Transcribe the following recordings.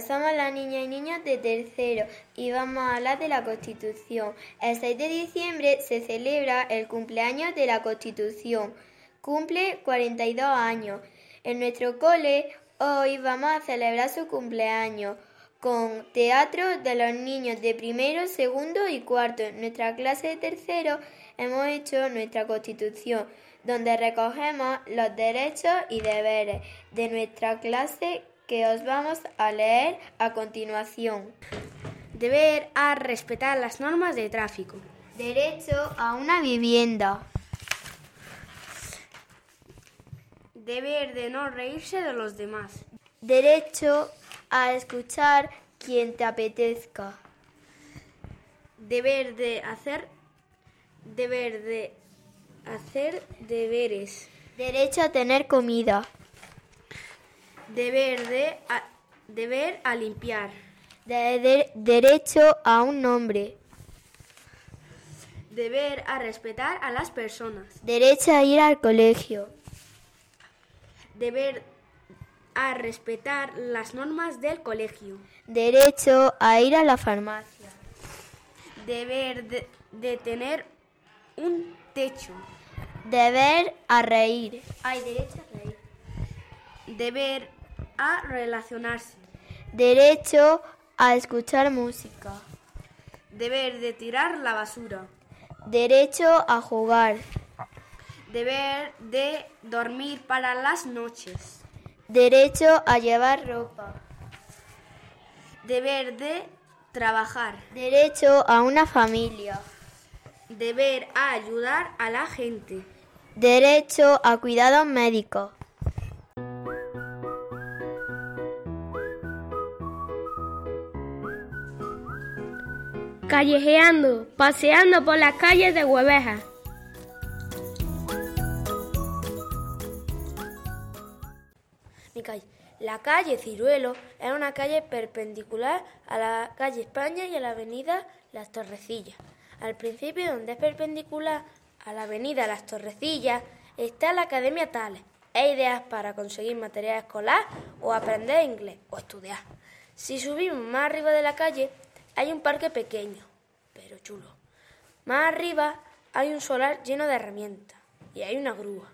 Somos las niñas y niños de tercero y vamos a hablar de la Constitución. El 6 de diciembre se celebra el cumpleaños de la Constitución. Cumple 42 años. En nuestro cole hoy vamos a celebrar su cumpleaños con teatro de los niños de primero, segundo y cuarto. En nuestra clase de tercero hemos hecho nuestra Constitución, donde recogemos los derechos y deberes de nuestra clase que os vamos a leer a continuación. Deber a respetar las normas de tráfico. Derecho a una vivienda. Deber de no reírse de los demás. Derecho a escuchar quien te apetezca. Deber de hacer deber de hacer deberes. Derecho a tener comida. Deber de a, deber a limpiar. De- de- derecho a un nombre. Deber a respetar a las personas. Derecho a ir al colegio. Deber a respetar las normas del colegio. Derecho a ir a la farmacia. Deber de, de tener un techo. Deber a reír. Hay derecho a reír. Deber a relacionarse. Derecho a escuchar música. Deber de tirar la basura. Derecho a jugar. Deber de dormir para las noches. Derecho a llevar ropa. Deber de trabajar. Derecho a una familia. Deber a ayudar a la gente. Derecho a cuidados médicos. Callejeando, paseando por las calles de Hueveja. Mi calle. La calle Ciruelo es una calle perpendicular a la calle España y a la avenida Las Torrecillas. Al principio, donde es perpendicular a la avenida Las Torrecillas, está la Academia Tales. Hay ideas para conseguir material escolar o aprender inglés o estudiar. Si subimos más arriba de la calle, hay un parque pequeño, pero chulo. Más arriba hay un solar lleno de herramientas y hay una grúa.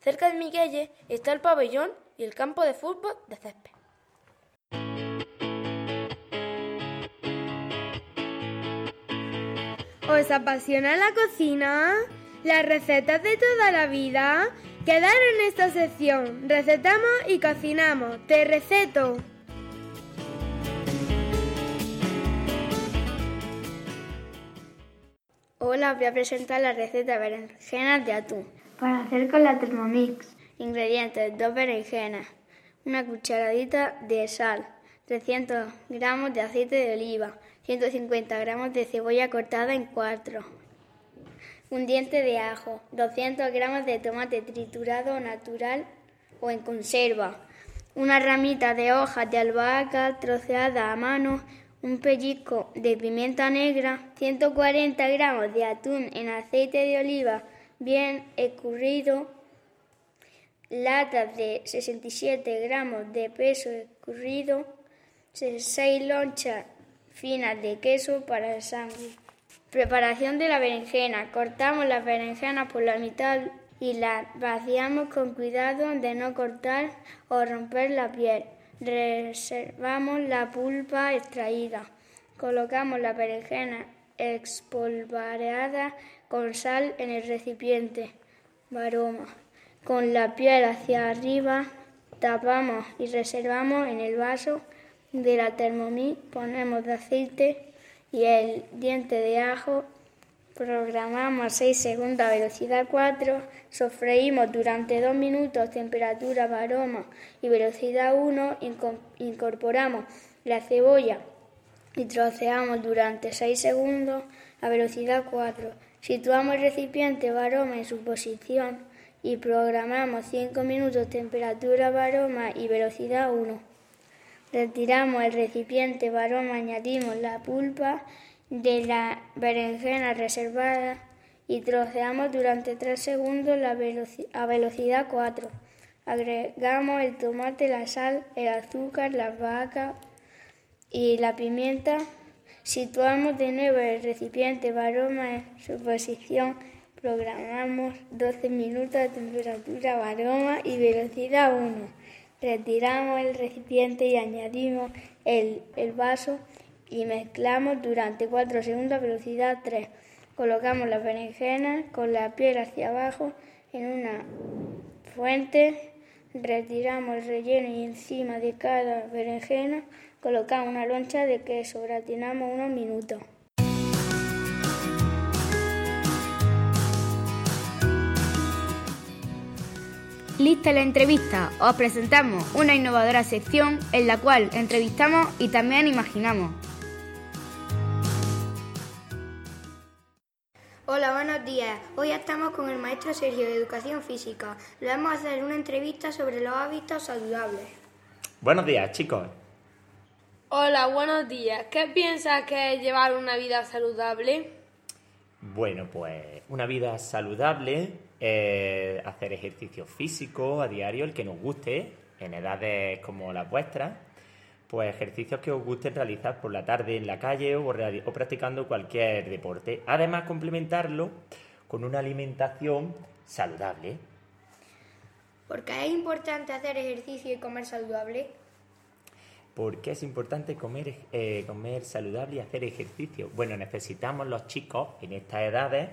Cerca de mi calle está el pabellón y el campo de fútbol de césped. ¿Os apasiona la cocina? Las recetas de toda la vida quedan en esta sección. Recetamos y cocinamos. Te receto. Hola, voy a presentar la receta de berenjenas de atún. Para hacer con la Thermomix. Ingredientes: dos berenjenas, una cucharadita de sal, 300 gramos de aceite de oliva, 150 gramos de cebolla cortada en cuatro, un diente de ajo, 200 gramos de tomate triturado natural o en conserva, una ramita de hojas de albahaca troceada a mano, un pellizco de pimienta negra, 140 gramos de atún en aceite de oliva bien escurrido, latas de 67 gramos de peso escurrido, 6 lonchas finas de queso para el sándwich. Preparación de la berenjena. Cortamos las berenjenas por la mitad y las vaciamos con cuidado de no cortar o romper la piel. Reservamos la pulpa extraída. Colocamos la berenjena espolvoreada con sal en el recipiente. Baroma. Con la piel hacia arriba tapamos y reservamos en el vaso de la Thermomix. Ponemos de aceite y el diente de ajo. Programamos a 6 segundos a velocidad 4. Sofreímos durante 2 minutos temperatura aroma y velocidad 1. Inco- Incorporamos la cebolla y troceamos durante 6 segundos a velocidad 4. Situamos el recipiente aroma en su posición y programamos 5 minutos temperatura aroma y velocidad 1. Retiramos el recipiente aroma, añadimos la pulpa de la berenjena reservada y troceamos durante 3 segundos la a velocidad 4. Agregamos el tomate, la sal, el azúcar, la vaca y la pimienta. Situamos de nuevo el recipiente varoma en su posición. Programamos 12 minutos de temperatura varoma y velocidad 1. Retiramos el recipiente y añadimos el, el vaso y mezclamos durante 4 segundos a velocidad 3. Colocamos las berenjenas con la piel hacia abajo en una fuente, retiramos el relleno y encima de cada berenjena colocamos una loncha de queso, gratinamos unos minutos. Lista la entrevista, os presentamos una innovadora sección en la cual entrevistamos y también imaginamos. Hola, buenos días. Hoy estamos con el maestro Sergio de Educación Física. Le vamos a hacer una entrevista sobre los hábitos saludables. Buenos días, chicos. Hola, buenos días. ¿Qué piensas que es llevar una vida saludable? Bueno, pues una vida saludable es hacer ejercicio físico a diario, el que nos guste, en edades como las vuestras, pues ejercicios que os gusten realizar por la tarde en la calle o, practicando cualquier deporte. Además, complementarlo con una alimentación saludable. ¿Por qué es importante hacer ejercicio y comer saludable? ¿Por qué es importante comer, eh, comer saludable y hacer ejercicio? Bueno, necesitamos los chicos en estas edades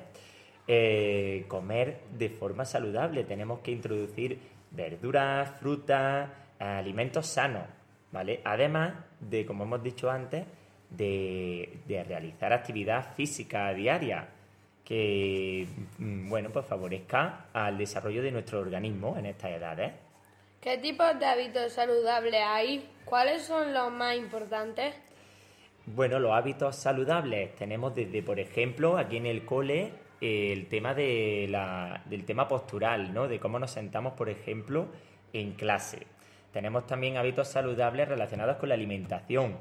eh, comer de forma saludable. Tenemos que introducir verduras, frutas, alimentos sanos, ¿vale? Además de, como hemos dicho antes, de, de realizar actividad física diaria que, mm, bueno, pues favorezca al desarrollo de nuestro organismo en estas edades. ¿Qué tipos de hábitos saludables hay? ¿Cuáles son los más importantes? Bueno, los hábitos saludables tenemos desde, por ejemplo, aquí en el cole, el tema de la- del tema postural, ¿no? De cómo nos sentamos, por ejemplo, en clase. Tenemos también hábitos saludables relacionados con la alimentación.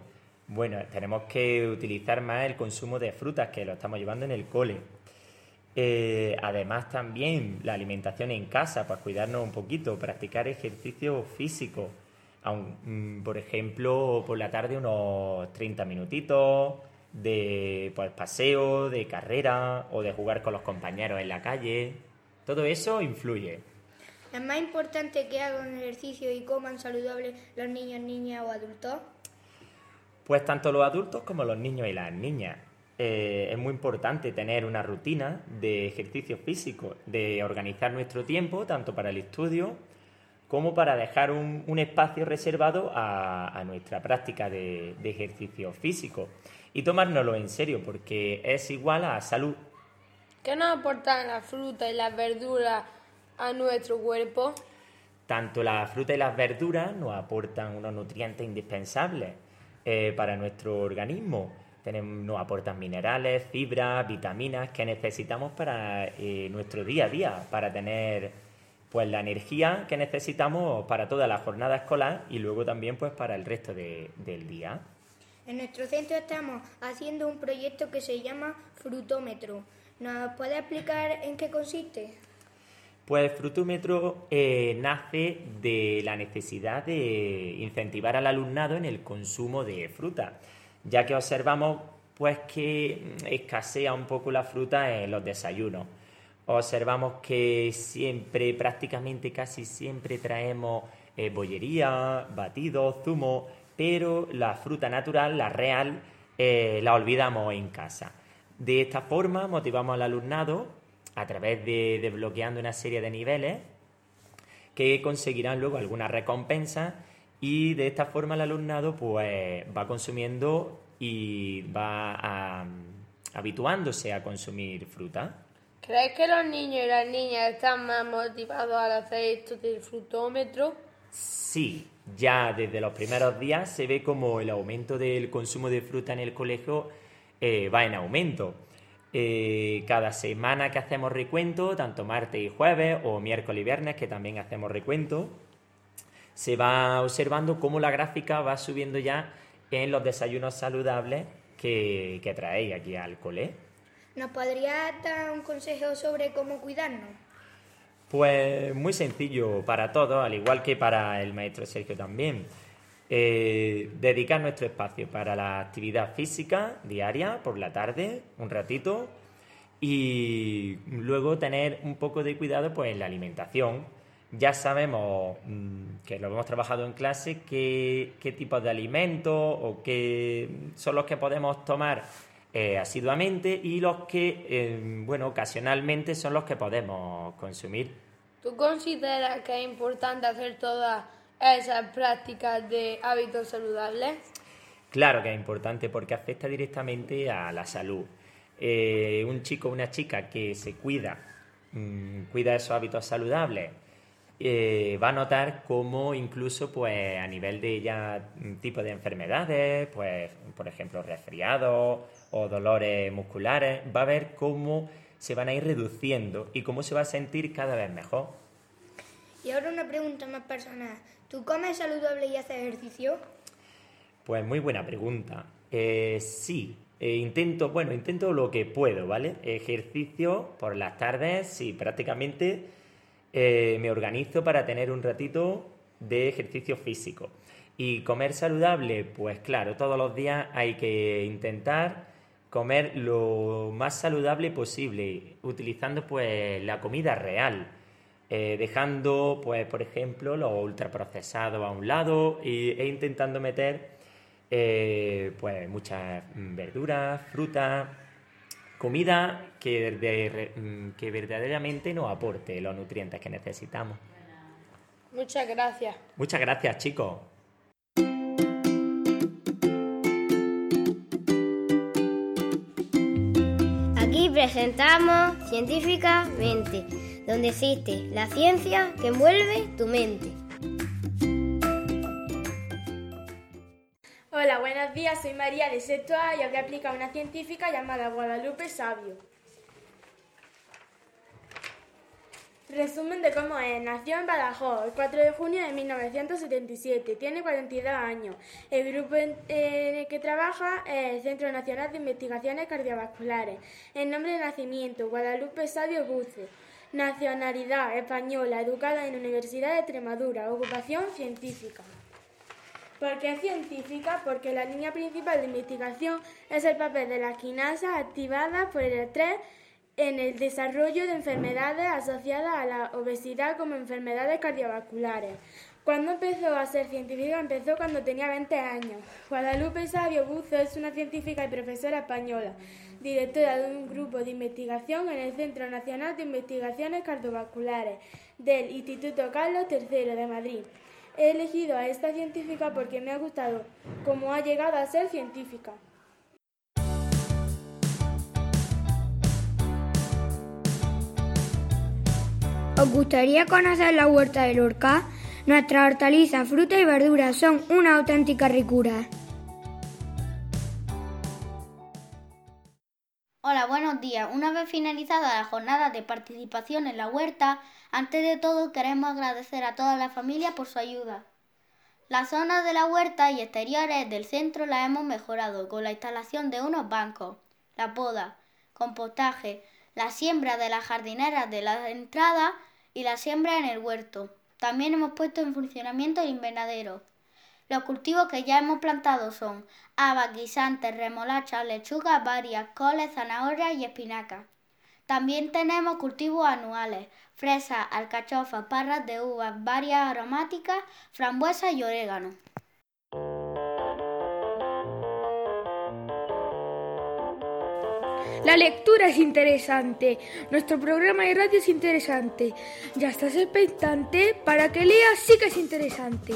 Bueno, tenemos que utilizar más el consumo de frutas, que lo estamos llevando en el cole. Eh, además también la alimentación en casa, para cuidarnos un poquito, practicar ejercicio físico. Aun- mm, por ejemplo, por la tarde unos 30 minutitos de pues, paseo, de carrera o de jugar con los compañeros en la calle. Todo eso influye. ¿Es más importante que hagan ejercicio y coman saludable los niños, niñas o adultos? Pues tanto los adultos como los niños y las niñas. Eh, es muy importante tener una rutina de ejercicio físico, de organizar nuestro tiempo, tanto para el estudio como para dejar un, un espacio reservado a, a nuestra práctica de, de ejercicio físico. Y tomárnoslo en serio, porque es igual a salud. ¿Qué nos aportan las frutas y las verduras a nuestro cuerpo? Tanto la fruta y las verduras nos aportan unos nutrientes indispensables eh, para nuestro organismo. Tenemos- nos aportan minerales, fibras, vitaminas que necesitamos para eh, nuestro día a día, para tener pues la energía que necesitamos para toda la jornada escolar y luego también pues para el resto de- del día. En nuestro centro estamos haciendo un proyecto que se llama Frutómetro. ¿Nos puede explicar en qué consiste? Pues Frutómetro eh, nace de la necesidad de incentivar al alumnado en el consumo de fruta, ya que observamos pues que escasea un poco la fruta en los desayunos. Observamos que siempre, prácticamente casi siempre traemos eh, bollería, batidos, zumo, pero la fruta natural, la real, eh, la olvidamos en casa. De esta forma motivamos al alumnado a través de desbloqueando una serie de niveles que conseguirán luego alguna recompensa y de esta forma el alumnado pues va consumiendo y va a- habituándose a consumir fruta. ¿Crees que los niños y las niñas están más motivados al hacer esto del frutómetro? Sí, ya desde los primeros días se ve como el aumento del consumo de fruta en el colegio eh, va en aumento. Eh, cada semana que hacemos recuento, tanto martes y jueves o miércoles y viernes que también hacemos recuento, se va observando cómo la gráfica va subiendo ya en los desayunos saludables que, que traéis aquí al cole. ¿Nos podría dar un consejo sobre cómo cuidarnos? Pues muy sencillo para todos, al igual que para el maestro Sergio también. Eh, dedicar nuestro espacio para la actividad física diaria, por la tarde, un ratito, y luego tener un poco de cuidado pues, en la alimentación. Ya sabemos mm, que lo hemos trabajado en clase, qué, qué de alimentos o qué son los que podemos tomar eh, asiduamente y los que, eh, bueno, ocasionalmente son los que podemos consumir. ¿Tú consideras que es importante hacer todas esas prácticas de hábitos saludables? Claro que es importante porque afecta directamente a la salud. Eh, un chico o una chica que se cuida, mmm, cuida esos hábitos saludables, eh, va a notar cómo incluso pues a nivel de ya tipo de enfermedades, pues por ejemplo resfriados o dolores musculares, va a ver cómo se van a ir reduciendo y cómo se va a sentir cada vez mejor. Y ahora una pregunta más personal. ¿Tú comes saludable y haces ejercicio? Pues muy buena pregunta. Eh, sí, eh, intento, bueno, intento lo que puedo, ¿vale? Ejercicio por las tardes, sí, prácticamente eh, me organizo para tener un ratito de ejercicio físico. Y comer saludable, pues claro, todos los días hay que intentar comer lo más saludable posible, utilizando pues la comida real, eh, dejando pues por ejemplo lo ultraprocesado a un lado e, e intentando meter eh, pues muchas verduras, frutas, comida que, de, mm, que verdaderamente nos aporte los nutrientes que necesitamos. Muchas gracias. Muchas gracias, chicos. Aquí presentamos Científicamente, donde existe la ciencia que envuelve tu mente. Hola, buenos días, soy María de Sexto y os voy a explicar una científica llamada Guadalupe Sabio. Resumen de cómo es. Nació en Badajoz el 4 de junio de 1977. Tiene 42 años. El grupo en el que trabaja es el Centro Nacional de Investigaciones Cardiovasculares. El nombre de nacimiento, Guadalupe Sabio Buce. Nacionalidad, española, educada en la Universidad de Extremadura. Ocupación, científica. ¿Por qué científica? Porque la línea principal de investigación es el papel de las quinasas activadas por el estrés en el desarrollo de enfermedades asociadas a la obesidad como enfermedades cardiovasculares. Cuando empezó a ser científica empezó cuando tenía 20 años. Guadalupe Sabio Buzo es una científica y profesora española, directora de un grupo de investigación en el Centro Nacional de Investigaciones Cardiovasculares del Instituto Carlos III de Madrid. He elegido a esta científica porque me ha gustado cómo ha llegado a ser científica. ¿Os gustaría conocer la huerta del Lorca? Nuestras hortalizas, frutas y verduras son una auténtica ricura. Hola, buenos días. Una vez finalizada la jornada de participación en la huerta, antes de todo queremos agradecer a toda la familia por su ayuda. Las zonas de la huerta y exteriores del centro las hemos mejorado con la instalación de unos bancos, la poda, compostaje, la siembra de las jardineras de la entrada y la siembra en el huerto. También hemos puesto en funcionamiento el invernadero. Los cultivos que ya hemos plantado son habas, guisantes, remolachas, lechugas varias, coles, zanahorias y espinacas. También tenemos cultivos anuales, fresas, alcachofas, parras de uvas, varias aromáticas, frambuesas y orégano. La lectura es interesante. Nuestro programa de radio es interesante. Ya estás expectante para que leas, sí que es interesante.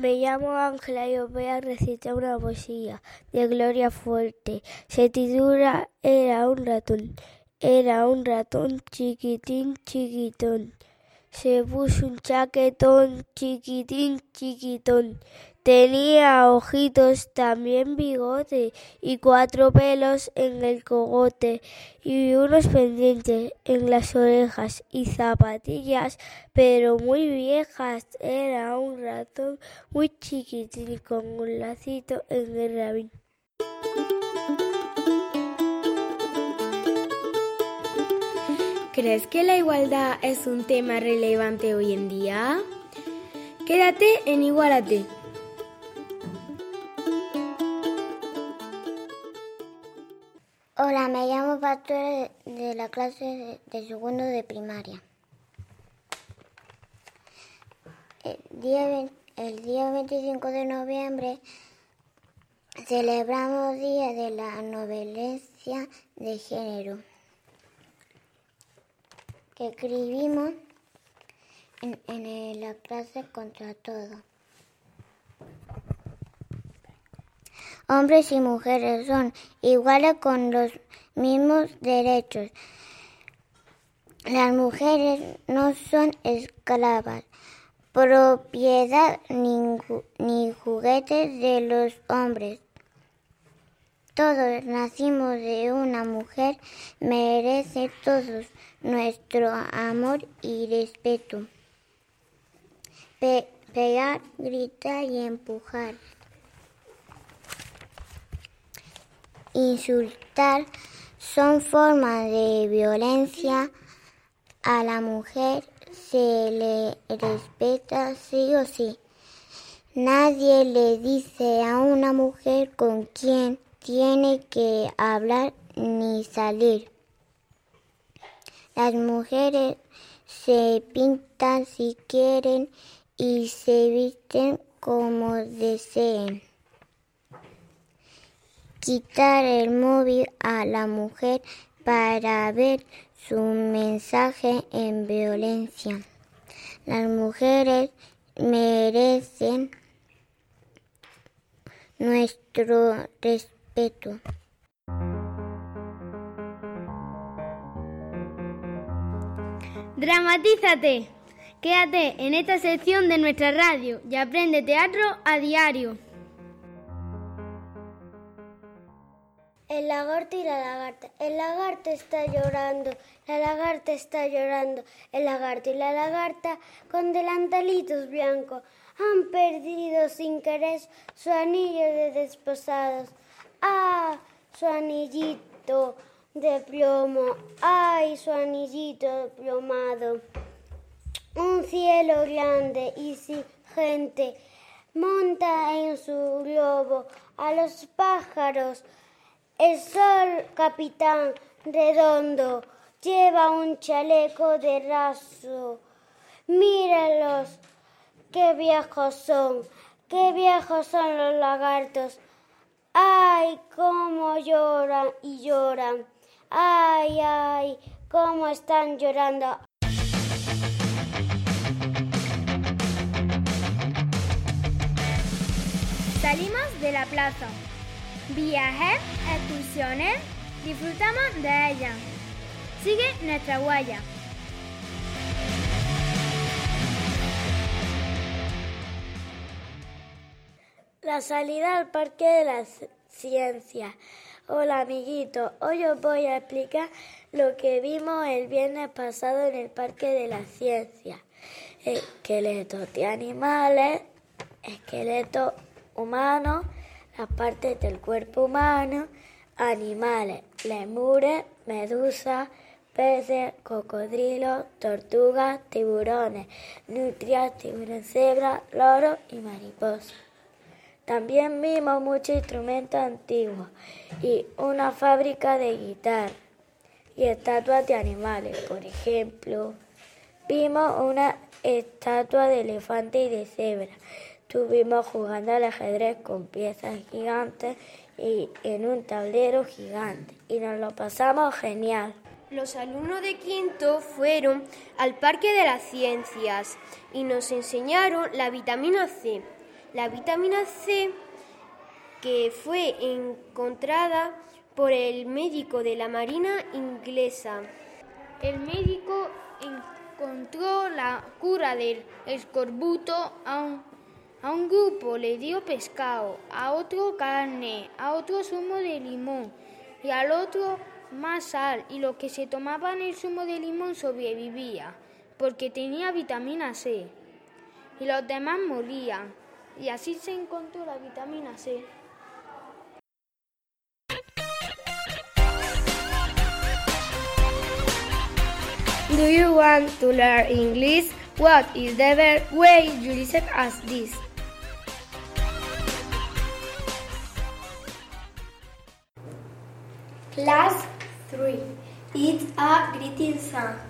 Me llamo Ángela y os voy a recitar una poesía de Gloria Fuerte. Se titula Era un ratón. Era un ratón chiquitín, chiquitón. Se puso un chaquetón chiquitín, chiquitón. Tenía ojitos, también bigote y cuatro pelos en el cogote y unos pendientes en las orejas y zapatillas, pero muy viejas. Era un ratón muy chiquitín con un lacito en el rabín. ¿Crees que la igualdad es un tema relevante hoy en día? Quédate en Igualate. Hola, me llamo Pastor de la clase de segundo de primaria. El día, el día 25 de noviembre celebramos Día de la Novelencia de Género, que escribimos en, en la clase contra todo. Hombres y mujeres son iguales con los mismos derechos. Las mujeres no son esclavas, propiedad ni, ni juguetes de los hombres. Todos nacimos de una mujer, merece todos nuestro amor y respeto. Pe pegar, gritar y empujar. Insultar son formas de violencia a la mujer, se le respeta sí o sí. Nadie le dice a una mujer con quién tiene que hablar ni salir. Las mujeres se pintan si quieren y se visten como deseen. Quitar el móvil a la mujer para ver su mensaje en violencia. Las mujeres merecen nuestro respeto. Dramatízate. Quédate en esta sección de nuestra radio y aprende teatro a diario. El lagarto y la lagarta. El lagarto está llorando, la lagarta está llorando. El lagarto y la lagarta con delantalitos blancos han perdido sin querer su anillo de desposados. ¡Ah! Su anillito de plomo. ¡Ay! Su anillito plomado. Un cielo grande y sin gente monta en su globo a los pájaros. El sol, capitán redondo, lleva un chaleco de raso. Míralos, qué viejos son, qué viejos son los lagartos. Ay, cómo lloran y lloran. Ay, ay, cómo están llorando. Salimos de la plaza. Viajes, excursiones, disfrutamos de ella. Sigue nuestra huella. La salida al Parque de la Ciencia. Hola amiguito, hoy os voy a explicar lo que vimos el viernes pasado en el Parque de la Ciencia. Esqueletos de animales, esqueletos humanos, las partes del cuerpo humano, animales, lemures, medusas, peces, cocodrilos, tortugas, tiburones, nutrias, tiburón cebra, loros y mariposas. También vimos muchos instrumentos antiguos y una fábrica de guitarra y estatuas de animales. Por ejemplo, vimos una estatua de elefante y de cebra. Estuvimos jugando al ajedrez con piezas gigantes y en un tablero gigante y nos lo pasamos genial. Los alumnos de quinto fueron al Parque de las Ciencias y nos enseñaron la vitamina C. La vitamina C que fue encontrada por el médico de la Marina inglesa. El médico encontró la cura del escorbuto a un, a un grupo le dio pescado, a otro carne, a otro zumo de limón y al otro más sal y los que se tomaban el zumo de limón sobrevivía porque tenía vitamina C y los demás morían y así se encontró la vitamina C. Do you want to learn English? What is the best way you listen as this? Class 3. It's a greeting song.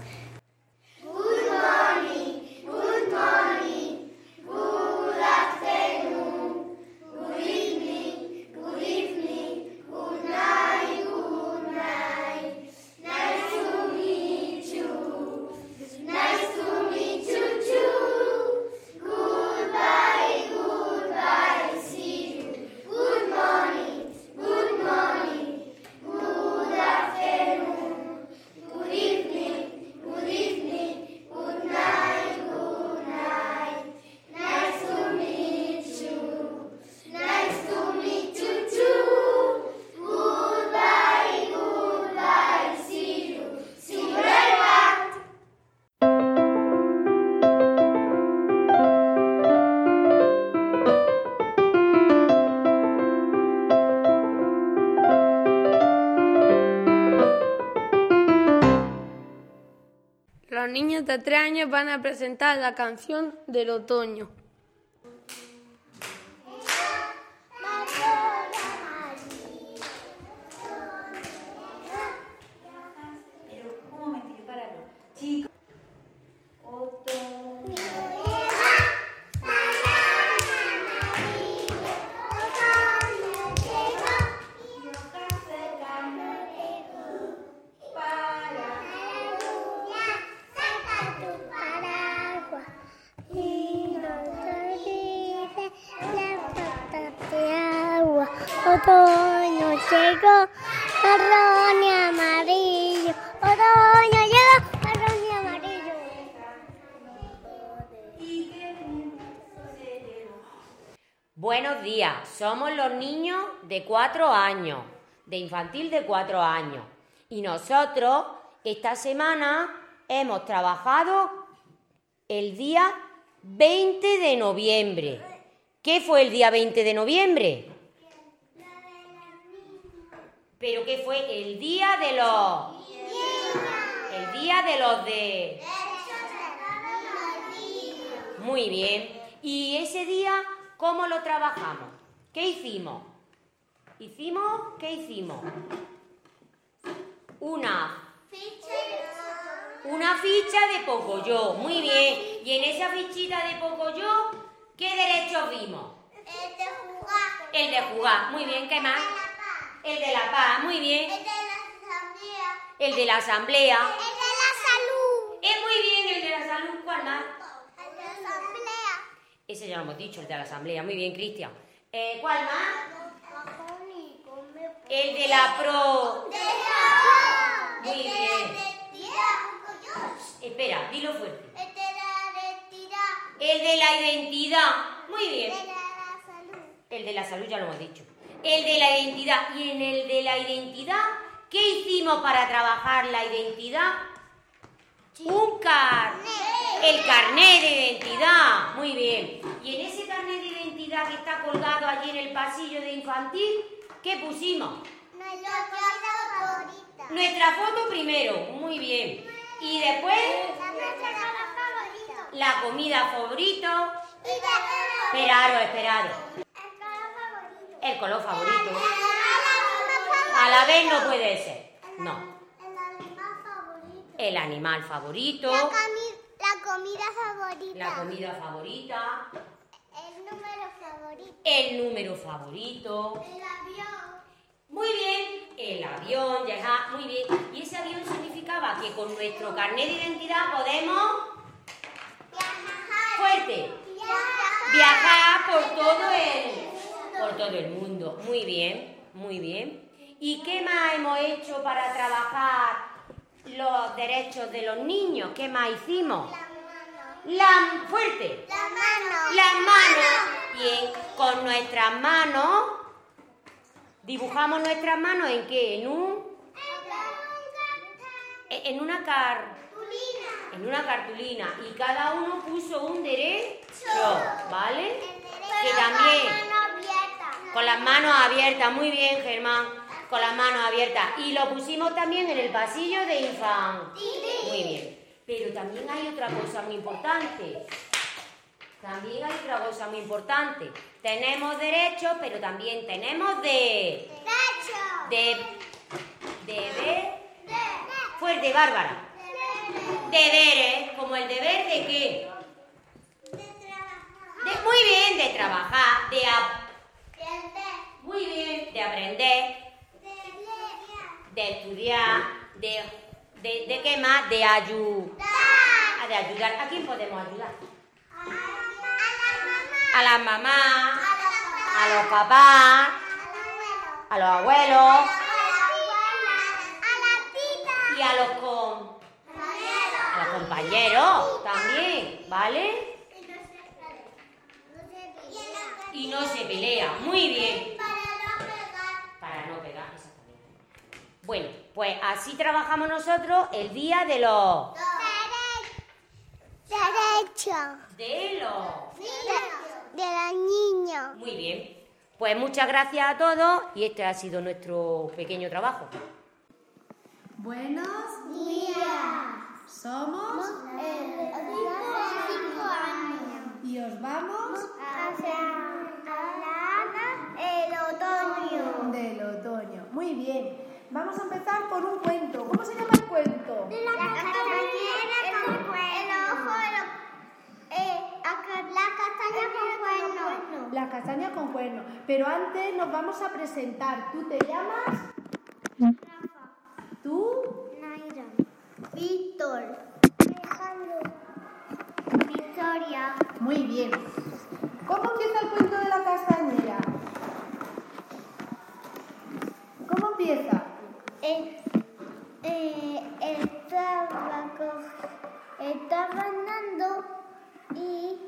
Niños de tres años van a presentar la canción del. Otoño somos los niños de cuatro años, de infantil de cuatro años. Y nosotros esta semana hemos trabajado el día 20 de noviembre. ¿Qué fue el día 20 de noviembre? Pero ¿qué fue? El día de los... El día de los de... Muy bien. ¿Y ese día cómo lo trabajamos? ¿Qué hicimos? ¿Hicimos? ¿Qué hicimos? Una una ficha de Pocoyo, muy bien. Y en esa fichita de Pocoyo, ¿qué derechos vimos? El de jugar. El de jugar, muy bien. ¿Qué más? El de la paz, muy bien. El de la asamblea. El de la asamblea. El de la salud. Es muy bien el de la salud. ¿Cuál más? El de la asamblea. Ese ya lo hemos dicho, el de la asamblea. Muy bien, Cristian. Eh, ¿Cuál más? El de la pro. Muy bien. Espera, dilo fuerte. El de la identidad. El de la identidad. Muy bien. El de la salud. El de la salud ya lo hemos dicho. El de la identidad. Y en el de la identidad, ¿qué hicimos para trabajar la identidad? Un car. El carnet de identidad. Muy bien. Y en ese carnet de identidad que está colgado allí en el pasillo de infantil, ¿qué pusimos? Nuestra favorita. Nuestra foto primero. Muy bien. Y después Nuestra la comida de Esperado, esperado. El color favorito. El color favorito. A la vez no puede ser. No. El animal favorito. El animal favorito. La, comi- la comida favorita. La comida favorita. El número favorito. El número favorito. El avión. Muy bien. El avión, ya está, muy bien. Y ese avión significaba que con nuestro carnet de identidad podemos Viajar. fuerte Viajar. viajar por todo el por todo el mundo. Muy bien, muy bien. ¿Y qué más hemos hecho para trabajar los derechos de los niños? ¿Qué más hicimos? La fuerte. La mano. Las manos. Bien, con nuestras manos dibujamos nuestras manos en qué? En un en una car en una cartulina y cada uno puso un derecho, ¿vale? Que también con las manos abiertas, muy bien, Germán, con las manos abiertas y lo pusimos también en el pasillo de infantil. Muy bien. Pero también hay otra cosa muy importante. También hay otra cosa muy importante. Tenemos derechos, pero también tenemos de... De... Deber... Fuerte, Bárbara. Deberes, como el deber de qué? De- muy bien, de trabajar, de... ap- Muy bien, de aprender, de estudiar, de... ¿De, de qué más? De ayudar. De ayudar. ¿A quién podemos ayudar? A las mamás, a los papás, a los abuelos y a los con a los compañeros también, ¿vale? Y no se pelea, muy bien. Para no pegar, exactamente. Bueno, pues así trabajamos nosotros el día de los Derecho. de los De, de los niños. Muy bien. Pues muchas gracias a todos y este ha sido nuestro pequeño trabajo. Buenos días. Somos cinco años. y os vamos Hacia el otoño. del otoño. Muy bien. Vamos a empezar por un cuento. ¿Cómo se llama el cuento? La castañera con cuerno. El ojo, el- eh, la castaña con cuerno. La castaña con cuerno. Pero antes nos vamos a presentar. ¿Tú te llamas? ¿Tú? Naira. Víctor. Alejandro. Victoria. Muy bien. ¿Cómo empieza el cuento de la castañera? ¿Cómo empieza? Eh, eh, estaba, andando y,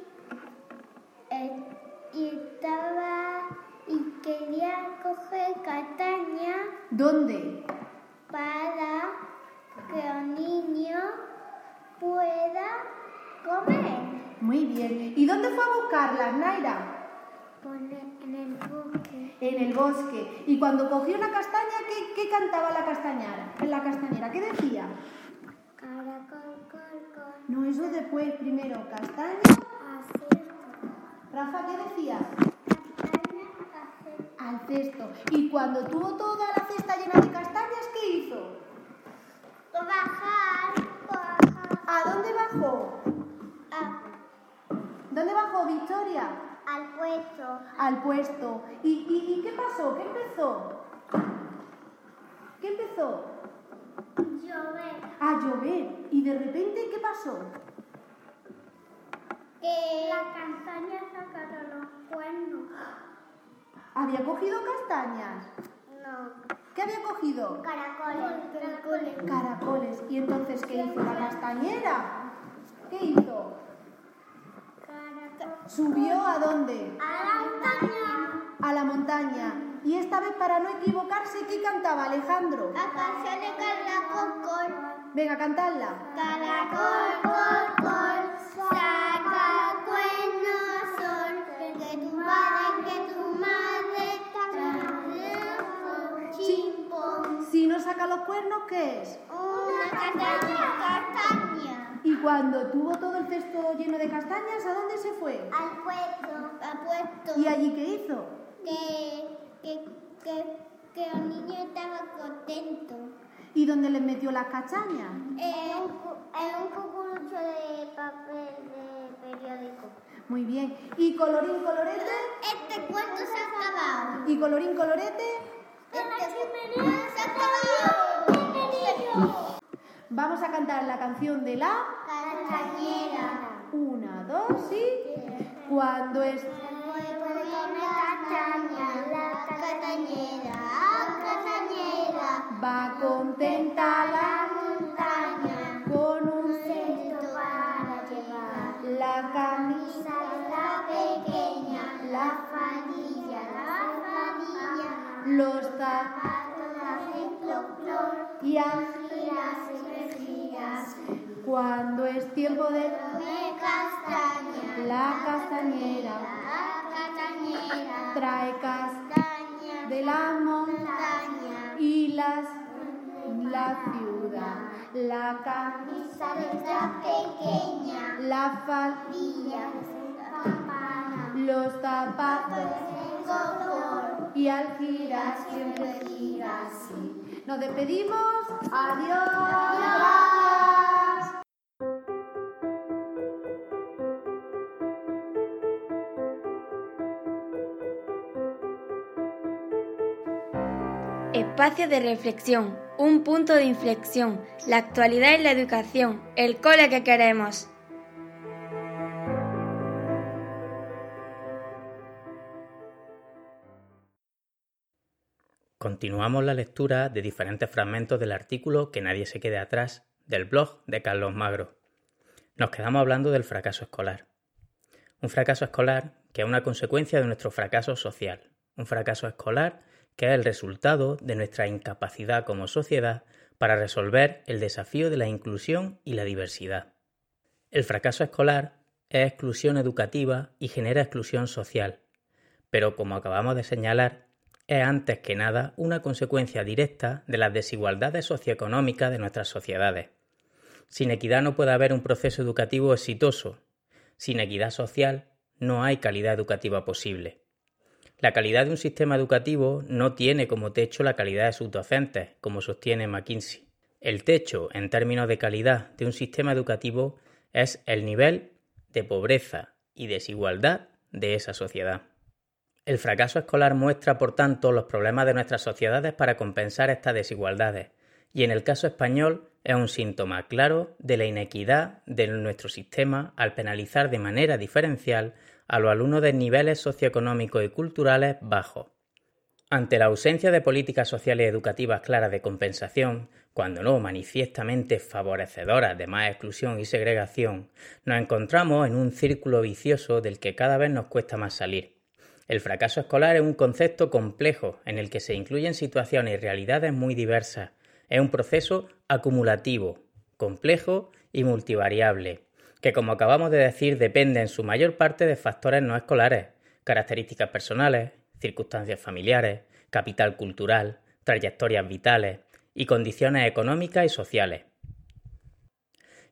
eh, y estaba y quería coger castaña ¿Dónde? para que el niño pueda comer. Muy bien. ¿Y dónde fue a buscarlas, Naira? Pone en el bosque. En el bosque. Y cuando cogió una castaña, ¿qué, qué cantaba la castañera? La castañera, ¿qué decía? Caracol, col, col. No, eso después, primero, castaña. Así. Rafa, ¿qué decía? Al cesto. Y cuando tuvo toda la cesta llena de castañas, ¿qué hizo? Bajar, bajar. ¿A dónde bajó? a- ¿Dónde bajó Victoria? Al puesto. Al puesto. ¿Y, y, y qué pasó? ¿Qué empezó? ¿Qué empezó? Llover. A llover. ¿Y de repente qué pasó? Que la castaña sacaron los cuernos. ¿Había cogido castañas? No. ¿Qué había cogido? Caracoles. Caracoles. Caracoles. ¿Y entonces qué hizo la castañera? ¿Qué hizo? ¿Subió a dónde? A la montaña. A la montaña. Y esta vez, para no equivocarse, ¿qué cantaba Alejandro? La canción de caracol, col. Venga, cantadla. Caracol, col, col. Saca cuernos sol. Que tu padre, que tu Si no saca los cuernos, ¿qué es? Una castaña. Castaña. Y cuando tuvo todo el cesto lleno de castañas, ¿a dónde se fue? Al puesto. Al puesto. ¿Y allí qué hizo? que, que, que, que el niño estaba contento. ¿Y dónde les metió las castañas? En un, en un cucurucho de papel de periódico. Muy bien. ¿Y colorín colorete? Este cuento se ha acabado. ¿Y colorín colorete? Vamos a cantar la canción de la... Castañera. Una, dos y... Cuando es... La castañera, castañera. Va contenta la... montaña. Con un... Cesto para llevar. La camisa... La pequeña, la fadilla, la fadilla, Los zapatos... patos hacen clop clop, Y giras y giras, Cuando es tiempo de... come castaña, La castañera la castañera, trae castaña, de la montaña y las la ciudad, la camisa letra pequeña, la faldilla, los zapatos y al girar siempre gira así. Nos despedimos. Adiós. Espacio de reflexión, un punto de inflexión, la actualidad en la educación, el cole que queremos. Continuamos la lectura de diferentes fragmentos del artículo Que nadie se quede atrás del blog de Carlos Magro. Nos quedamos hablando del fracaso escolar. Un fracaso escolar que es una consecuencia de nuestro fracaso social. Un fracaso escolar que es el resultado de nuestra incapacidad como sociedad para resolver el desafío de la inclusión y la diversidad. El fracaso escolar es exclusión educativa y genera exclusión social, pero como acabamos de señalar, es antes que nada una consecuencia directa de las desigualdades socioeconómicas de nuestras sociedades. Sin equidad no puede haber un proceso educativo exitoso. Sin equidad social no hay calidad educativa posible. La calidad de un sistema educativo no tiene como techo la calidad de sus docentes, como sostiene McKinsey. El techo, en términos de calidad de un sistema educativo, es el nivel de pobreza y desigualdad de esa sociedad. El fracaso escolar muestra, por tanto, los problemas de nuestras sociedades para compensar estas desigualdades, y en el caso español es un síntoma claro de la inequidad de nuestro sistema al penalizar de manera diferencial a los alumnos de niveles socioeconómicos y culturales bajos. Ante la ausencia de políticas sociales y educativas claras de compensación, cuando no manifiestamente favorecedoras de más exclusión y segregación, nos encontramos en un círculo vicioso del que cada vez nos cuesta más salir. El fracaso escolar es un concepto complejo en el que se incluyen situaciones y realidades muy diversas. Es un proceso acumulativo, complejo y multivariable, que como acabamos de decir depende en su mayor parte de factores no escolares, características personales, circunstancias familiares, capital cultural, trayectorias vitales y condiciones económicas y sociales.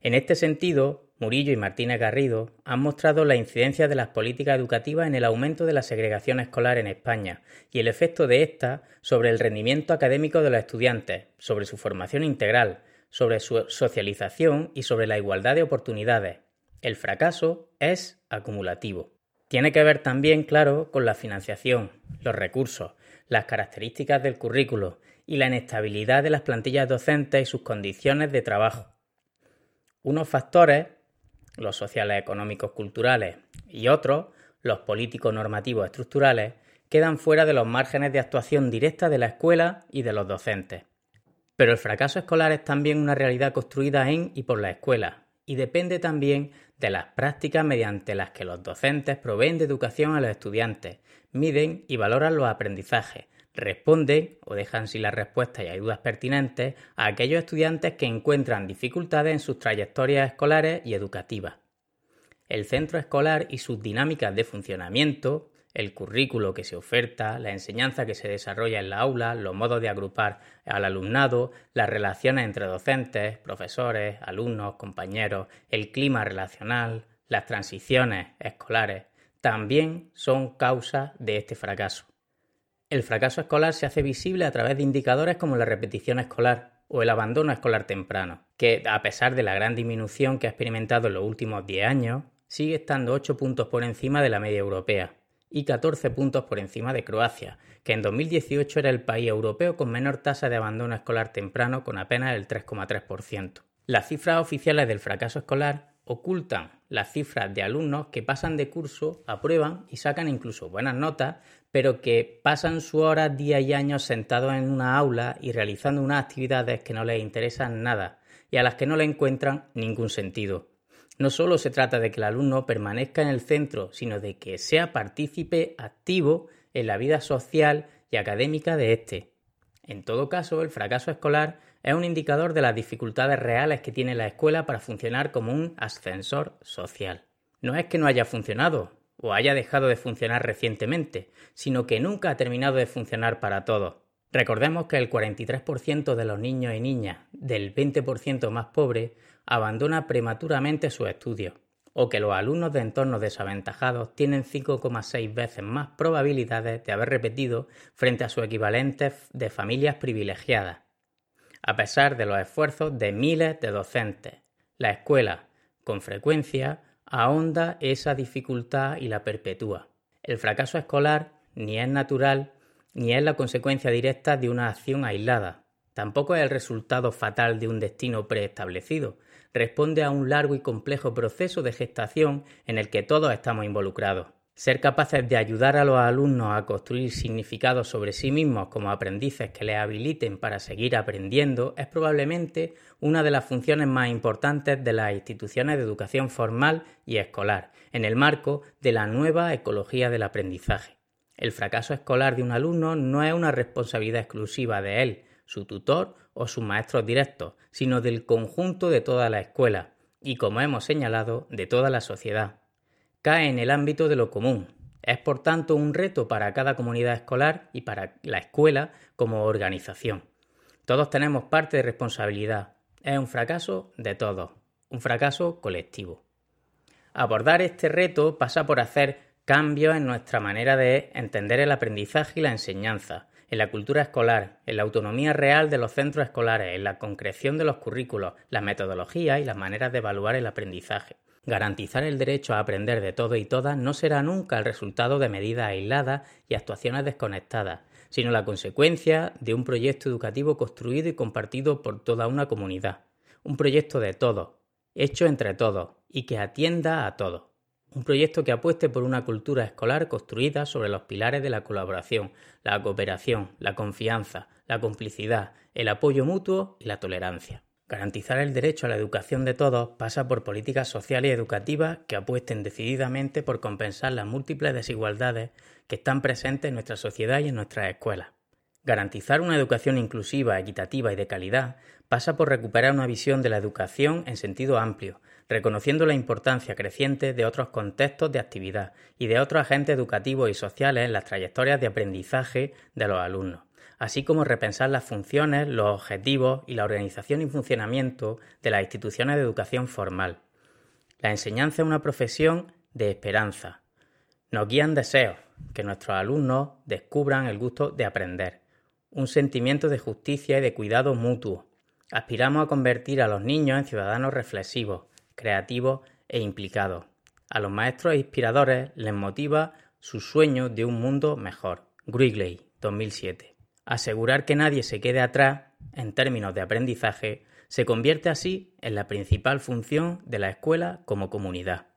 En este sentido, Murillo y Martínez Garrido han mostrado la incidencia de las políticas educativas en el aumento de la segregación escolar en España y el efecto de esta sobre el rendimiento académico de los estudiantes, sobre su formación integral, sobre su socialización y sobre la igualdad de oportunidades. El fracaso es acumulativo. Tiene que ver también, claro, con la financiación, los recursos, las características del currículo y la inestabilidad de las plantillas docentes y sus condiciones de trabajo. Unos factores los sociales, económicos, culturales y otros, los políticos, normativos, estructurales, quedan fuera de los márgenes de actuación directa de la escuela y de los docentes. Pero el fracaso escolar es también una realidad construida en y por la escuela, y depende también de las prácticas mediante las que los docentes proveen de educación a los estudiantes, miden y valoran los aprendizajes, responden o dejan sin las respuestas y ayudas pertinentes a aquellos estudiantes que encuentran dificultades en sus trayectorias escolares y educativas. El centro escolar y sus dinámicas de funcionamiento, el currículo que se oferta, la enseñanza que se desarrolla en la aula, los modos de agrupar al alumnado, las relaciones entre docentes, profesores, alumnos, compañeros, el clima relacional, las transiciones escolares, también son causa de este fracaso. El fracaso escolar se hace visible a través de indicadores como la repetición escolar o el abandono escolar temprano, que a pesar de la gran disminución que ha experimentado en los últimos 10 años, sigue estando 8 puntos por encima de la media europea y 14 puntos por encima de Croacia, que en 2018 era el país europeo con menor tasa de abandono escolar temprano con apenas el 3,3%. Las cifras oficiales del fracaso escolar ocultan las cifras de alumnos que pasan de curso, aprueban y sacan incluso buenas notas, pero que pasan su hora, día y años sentados en una aula y realizando unas actividades que no les interesan nada y a las que no le encuentran ningún sentido. No solo se trata de que el alumno permanezca en el centro, sino de que sea partícipe activo en la vida social y académica de éste. En todo caso, el fracaso escolar es un indicador de las dificultades reales que tiene la escuela para funcionar como un ascensor social. No es que no haya funcionado o haya dejado de funcionar recientemente, sino que nunca ha terminado de funcionar para todos. Recordemos que el 43% de los niños y niñas del 20% más pobre abandona prematuramente sus estudios, o que los alumnos de entornos desaventajados tienen 5,6 veces más probabilidades de haber repetido frente a sus equivalentes de familias privilegiadas, a pesar de los esfuerzos de miles de docentes. La escuela, con frecuencia, ahonda esa dificultad y la perpetúa. El fracaso escolar ni es natural ni es la consecuencia directa de una acción aislada. Tampoco es el resultado fatal de un destino preestablecido. Responde a un largo y complejo proceso de gestación en el que todos estamos involucrados. Ser capaces de ayudar a los alumnos a construir significados sobre sí mismos como aprendices que les habiliten para seguir aprendiendo es probablemente una de las funciones más importantes de las instituciones de educación formal y escolar, en el marco de la nueva ecología del aprendizaje. El fracaso escolar de un alumno no es una responsabilidad exclusiva de él, su tutor o sus maestros directos, sino del conjunto de toda la escuela y, como hemos señalado, de toda la sociedad. Cae en el ámbito de lo común. Es, por tanto, un reto para cada comunidad escolar y para la escuela como organización. Todos tenemos parte de responsabilidad. Es un fracaso de todos, un fracaso colectivo. Abordar este reto pasa por hacer cambios en nuestra manera de entender el aprendizaje y la enseñanza, en la cultura escolar, en la autonomía real de los centros escolares, en la concreción de los currículos, las metodologías y las maneras de evaluar el aprendizaje. Garantizar el derecho a aprender de todo y todas no será nunca el resultado de medidas aisladas y actuaciones desconectadas, sino la consecuencia de un proyecto educativo construido y compartido por toda una comunidad. Un proyecto de todos, hecho entre todos y que atienda a todos. Un proyecto que apueste por una cultura escolar construida sobre los pilares de la colaboración, la cooperación, la confianza, la complicidad, el apoyo mutuo y la tolerancia. Garantizar el derecho a la educación de todos pasa por políticas sociales y educativas que apuesten decididamente por compensar las múltiples desigualdades que están presentes en nuestra sociedad y en nuestras escuelas. Garantizar una educación inclusiva, equitativa y de calidad pasa por recuperar una visión de la educación en sentido amplio, reconociendo la importancia creciente de otros contextos de actividad y de otros agentes educativos y sociales en las trayectorias de aprendizaje de los alumnos, así como repensar las funciones, los objetivos y la organización y funcionamiento de las instituciones de educación formal. La enseñanza es una profesión de esperanza. Nos guían deseos, que nuestros alumnos descubran el gusto de aprender, un sentimiento de justicia y de cuidado mutuo. Aspiramos a convertir a los niños en ciudadanos reflexivos, creativos e implicados. A los maestros inspiradores les motiva su sueño de un mundo mejor. Grigley, 2007. Asegurar que nadie se quede atrás en términos de aprendizaje se convierte así en la principal función de la escuela como comunidad.